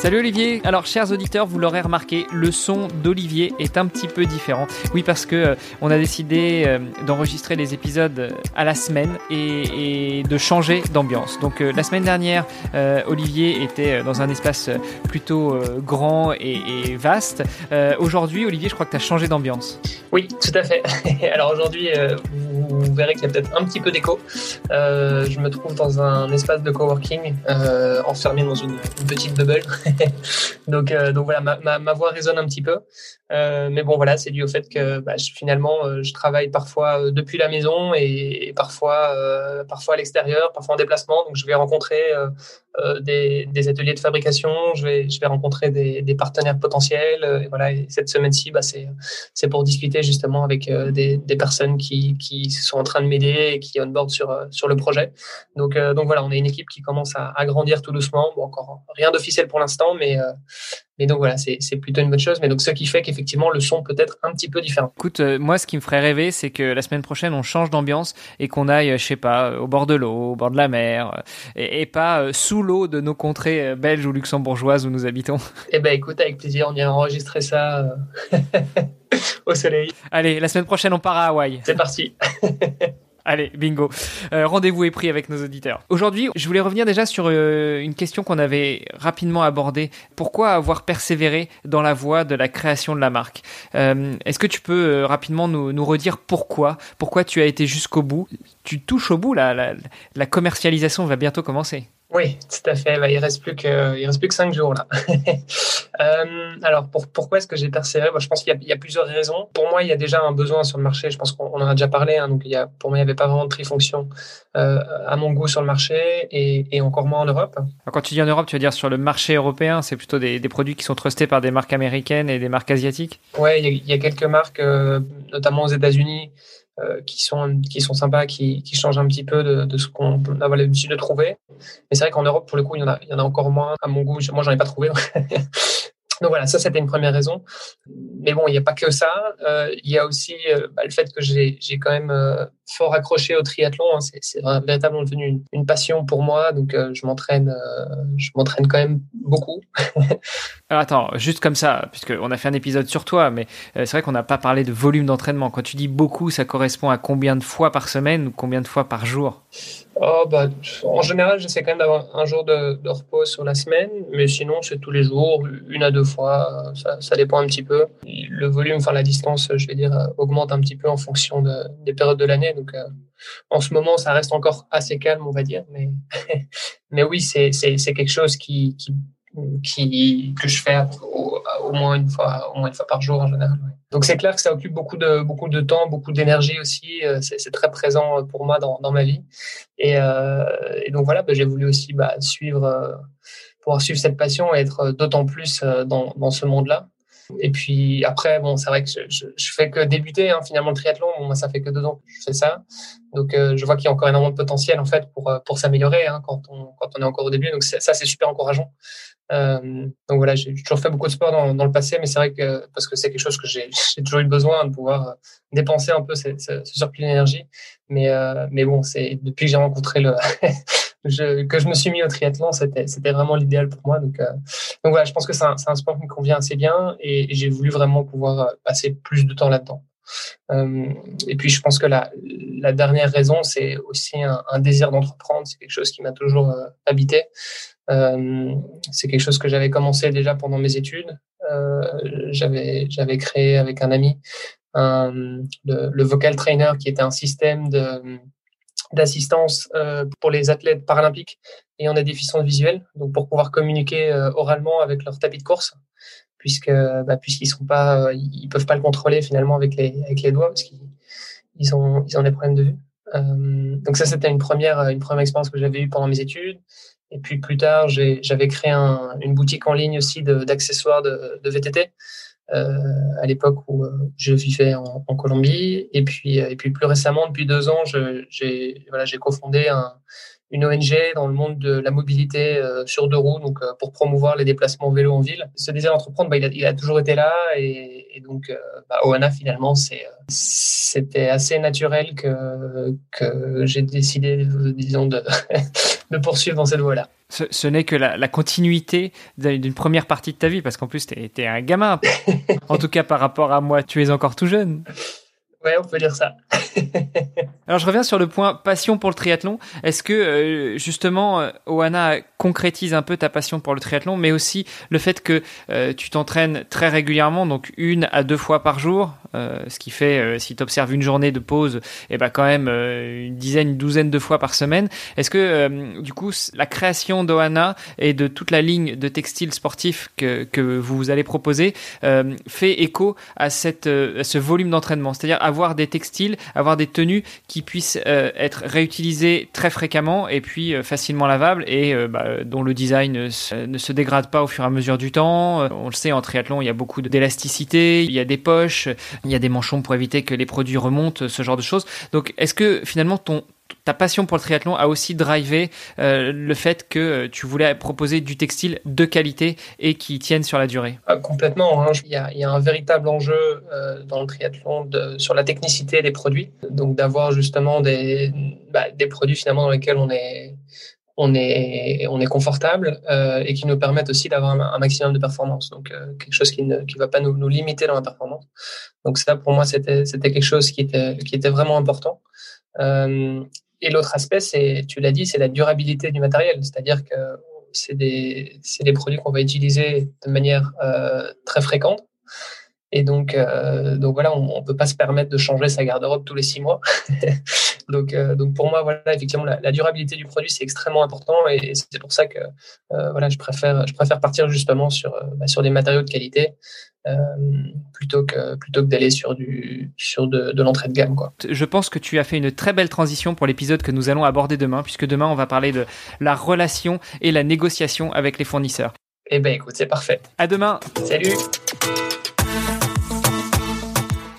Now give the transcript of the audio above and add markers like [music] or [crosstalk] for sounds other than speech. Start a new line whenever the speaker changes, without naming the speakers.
Salut Olivier. Alors chers auditeurs, vous l'aurez remarqué, le son d'Olivier est un petit peu différent. Oui parce que euh, on a décidé euh, d'enregistrer les épisodes euh, à la semaine et, de changer d'ambiance. Donc la semaine dernière, Olivier était dans un espace plutôt grand et, vaste. aujourd'hui, Olivier, je crois que tu as changé d'ambiance.
Oui, tout à fait. [laughs] Alors aujourd'hui, verrez qu'il y a peut-être un petit peu d'écho. je me trouve dans un espace de coworking, enfermé dans une, petite bubble. [laughs] donc, euh, donc voilà, ma, voix résonne un petit peu. Euh, mais bon, voilà, c'est dû au fait que bah, finalement, euh, je travaille parfois depuis la maison et, parfois, parfois à l'extérieur, parfois en déplacement. Donc, je vais rencontrer des, ateliers de fabrication, je vais, je vais rencontrer des, partenaires potentiels. Et voilà, et cette semaine-ci, bah, c'est pour discuter justement avec des, des, personnes qui, qui sont en train de m'aider et qui onboard sur, sur le projet. Donc, donc voilà, on est une équipe qui commence à, à grandir tout doucement. Bon, encore rien d'officiel pour l'instant mais, euh, mais donc voilà, c'est plutôt une bonne chose. Mais donc ce qui fait qu'effectivement le son peut être un petit peu différent.
Écoute, euh, moi ce qui me ferait rêver, c'est que la semaine prochaine on change d'ambiance et qu'on aille, je sais pas, au bord de l'eau, au bord de la mer, et, pas euh, sous l'eau de nos contrées belges ou luxembourgeoises où nous habitons. [laughs]
Eh ben écoute, avec plaisir, on ira enregistrer ça [laughs] au soleil.
Allez, la semaine prochaine on part à Hawaï.
C'est parti. [laughs]
Allez, bingo. Euh, rendez-vous est pris avec nos auditeurs. Aujourd'hui, je voulais revenir déjà sur euh, une question qu'on avait rapidement abordée. Pourquoi avoir persévéré dans la voie de la création de la marque? Euh, Est-ce que tu peux rapidement nous, redire pourquoi? Pourquoi tu as été jusqu'au bout? Tu touches au bout, la, la, commercialisation va bientôt commencer.
Oui, tout à fait. Bah, il reste reste plus que cinq jours là. [laughs] euh, alors pour, pourquoi est-ce que j'ai persévéré? Bah, Je pense qu'il y, y, a plusieurs raisons. Pour moi, il y a déjà un besoin sur le marché. Je pense qu'on en a déjà parlé. Hein, donc il y a, pour moi, il n'y avait pas vraiment de tri-fonction euh, à mon goût sur le marché et, et, encore moins en Europe.
quand tu dis en Europe, tu veux dire sur le marché européen C'est plutôt des, des, produits qui sont trustés par des marques américaines et des marques asiatiques?
Ouais, il y, a, quelques marques, euh, notamment aux États-Unis, euh, qui sont qui sont sympas, qui, qui changent un petit peu de, de ce qu'on a l'habitude de trouver. Mais c'est vrai qu'en Europe, pour le coup, il y en a, il y en a encore moins à mon goût. Moi, j'en ai pas trouvé. [laughs] Donc voilà, ça c'était une première raison. Mais bon, il n'y a pas que ça. Euh, il y a aussi euh, bah, le fait que j'ai quand même euh, fort accroché au triathlon. Hein. C'est véritablement devenu une, passion pour moi. Donc je m'entraîne, je m'entraîne quand même beaucoup. [laughs]
Alors attends, juste comme ça, puisque on a fait un épisode sur toi, mais c'est vrai qu'on n'a pas parlé de volume d'entraînement. Quand tu dis beaucoup, ça correspond à combien de fois par semaine ou combien de fois par jour?
Oh, bah, en général, j'essaie quand même d'avoir un jour de, repos sur la semaine, mais sinon, c'est tous les jours, une à deux fois, ça, ça, dépend un petit peu. Le volume, enfin la distance, je vais dire, augmente un petit peu en fonction de, des périodes de l'année. Donc, euh, en ce moment, ça reste encore assez calme, on va dire, mais, [laughs] mais oui, c'est quelque chose qui, qui qui, que je fais au, moins une fois, au moins une fois par jour en général. Donc c'est clair que ça occupe beaucoup de, beaucoup de temps, beaucoup d'énergie aussi. Euh, c'est très présent pour moi dans, dans ma vie. Et, euh, donc voilà, bah, j'ai voulu aussi bah, suivre, euh, pouvoir suivre cette passion et être d'autant plus euh, dans, dans ce monde-là. Et puis après, bon, c'est vrai que je, je, je, fais que débuter hein, finalement le triathlon. Bon, moi, ça fait que deux ans que je fais ça, donc euh, je vois qu'il y a encore énormément de potentiel en fait pour pour s'améliorer hein, quand on quand on est encore au début. Donc ça, c'est super encourageant. Euh, donc voilà, j'ai toujours fait beaucoup de sport dans, dans le passé, mais c'est vrai que parce que c'est quelque chose que j'ai [laughs] toujours eu besoin de pouvoir euh, dépenser un peu ce, ce, ce surplus d'énergie. Mais euh, mais bon, c'est depuis que j'ai rencontré le [laughs] je, que je me suis mis au triathlon, c'était vraiment l'idéal pour moi. Donc euh, donc voilà, je pense que c'est un, un sport qui me convient assez bien et, et j'ai voulu vraiment pouvoir euh, passer plus de temps là-dedans. Euh, et puis, je pense que la, la dernière raison, c'est aussi un, un désir d'entreprendre. C'est quelque chose qui m'a toujours euh, habité. Euh, c'est quelque chose que j'avais commencé déjà pendant mes études. Euh, j'avais j'avais créé avec un ami un, le, le, vocal trainer, qui était un système de d'assistance euh, pour les athlètes paralympiques ayant des déficiences visuelles, donc pour pouvoir communiquer euh, oralement avec leur tapis de course puisque bah, puisqu'ils sont pas euh, ils peuvent pas le contrôler finalement avec les avec les doigts parce qu'ils ils ont ils ont des problèmes de vue. Euh, donc ça c'était une première une première expérience que j'avais eue pendant mes études. Et puis plus tard j'avais créé un, une boutique en ligne aussi d'accessoires de, de, VTT à l'époque où je vivais en, en, Colombie. Et puis, et puis plus récemment, depuis deux ans, j'ai voilà, cofondé un, une ONG dans le monde de la mobilité euh, sur deux roues, donc euh, pour promouvoir les déplacements vélo en ville. Ce désir d'entreprendre, bah, il, il, a, toujours été là, et, donc euh, bah, Oana finalement, c'était assez naturel que que j'ai décidé, disons, de [laughs] de poursuivre dans cette voie-là.
Ce, ce n'est que la, la continuité d'une première partie de ta vie, parce qu'en plus, tu es, un gamin. [laughs] en tout cas, par rapport à moi, tu es encore tout jeune.
Ouais, on peut dire ça. [laughs]
Alors je reviens sur le point passion pour le triathlon. Est-ce que euh, justement euh, Oana concrétise un peu ta passion pour le triathlon, mais aussi le fait que euh, tu t'entraînes très régulièrement, donc une à deux fois par jour, ce qui fait si tu observes une journée de pause, eh ben quand même une dizaine, une douzaine de fois par semaine. Est-ce que du coup la création d'Oana et de toute la ligne de textiles sportifs que, que vous allez proposer fait écho à cette à ce volume d'entraînement, c'est-à-dire avoir des textiles, avoir des tenues qui puissent euh, être réutilisées très fréquemment et puis euh, facilement lavables et euh, bah, dont le design ne se dégrade pas au fur et à mesure du temps. On le sait, en triathlon, il y a beaucoup d'élasticité, il y a des poches, il y a des manchons pour éviter que les produits remontent, ce genre de choses. Donc, est-ce que finalement ta passion pour le triathlon a aussi drivé euh, le fait que euh, tu voulais proposer du textile de qualité et qui tienne sur la durée?
Ah, Complètement. Hein. Il, y a, un véritable enjeu euh, dans le triathlon sur la technicité des produits. Donc d'avoir justement des, bah, des produits finalement dans lesquels on est, on est, on est confortable euh, et qui nous permettent aussi d'avoir un, maximum de performance. Donc euh, quelque chose qui ne qui va pas nous, nous, limiter dans la performance. Donc ça pour moi c'était quelque chose qui était qui était vraiment important. Euh, et l'autre aspect, c'est, tu l'as dit, c'est la durabilité du matériel. C'est-à-dire que c'est des, des produits qu'on va utiliser de manière euh, très fréquente. Et donc, euh, donc voilà, on ne peut pas se permettre de changer sa garde-robe tous les six mois. [laughs] donc, euh, donc pour moi, voilà, effectivement, la, la durabilité du produit c'est extrêmement important et, c'est pour ça que euh, voilà, je préfère, je préfère partir justement sur, bah, sur des matériaux de qualité plutôt que plutôt que d'aller sur du sur de, de l'entrée de gamme quoi.
Je pense que tu as fait une très belle transition pour l'épisode que nous allons aborder demain puisque demain on va parler de la relation et la négociation avec les fournisseurs.
Eh ben écoute, c'est parfait.
À demain.
Salut.